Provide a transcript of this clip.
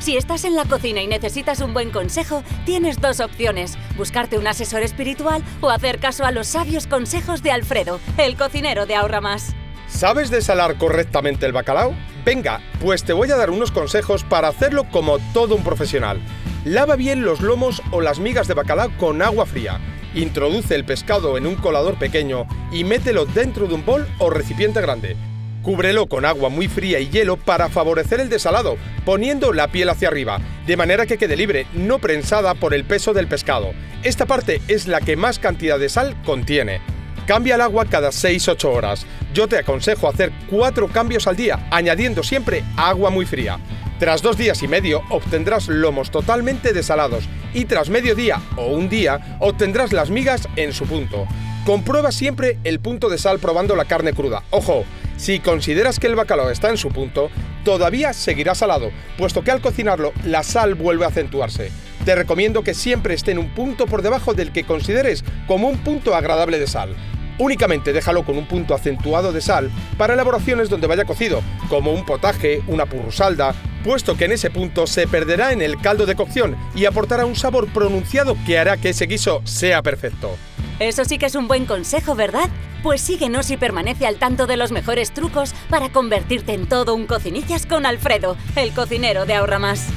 Si estás en la cocina y necesitas un buen consejo, tienes dos opciones, buscarte un asesor espiritual o hacer caso a los sabios consejos de Alfredo, el cocinero de Ahorra Más. ¿Sabes desalar correctamente el bacalao? Venga, pues te voy a dar unos consejos para hacerlo como todo un profesional. Lava bien los lomos o las migas de bacalao con agua fría. Introduce el pescado en un colador pequeño y mételo dentro de un bol o recipiente grande. Cúbrelo con agua muy fría y hielo para favorecer el desalado, poniendo la piel hacia arriba, de manera que quede libre, no prensada por el peso del pescado. Esta parte es la que más cantidad de sal contiene. Cambia el agua cada 6-8 horas. Yo te aconsejo hacer 4 cambios al día, añadiendo siempre agua muy fría. Tras dos días y medio obtendrás lomos totalmente desalados y tras medio día o un día obtendrás las migas en su punto. Comprueba siempre el punto de sal probando la carne cruda. Ojo, si consideras que el bacalao está en su punto, todavía seguirá salado, puesto que al cocinarlo la sal vuelve a acentuarse. Te recomiendo que siempre esté en un punto por debajo del que consideres como un punto agradable de sal. Únicamente déjalo con un punto acentuado de sal para elaboraciones donde vaya cocido, como un potaje, una purrusalda, puesto que en ese punto se perderá en el caldo de cocción y aportará un sabor pronunciado que hará que ese guiso sea perfecto. Eso sí que es un buen consejo, ¿verdad? Pues síguenos y permanece al tanto de los mejores trucos para convertirte en todo un cocinillas con Alfredo, el cocinero de Ahorra Más.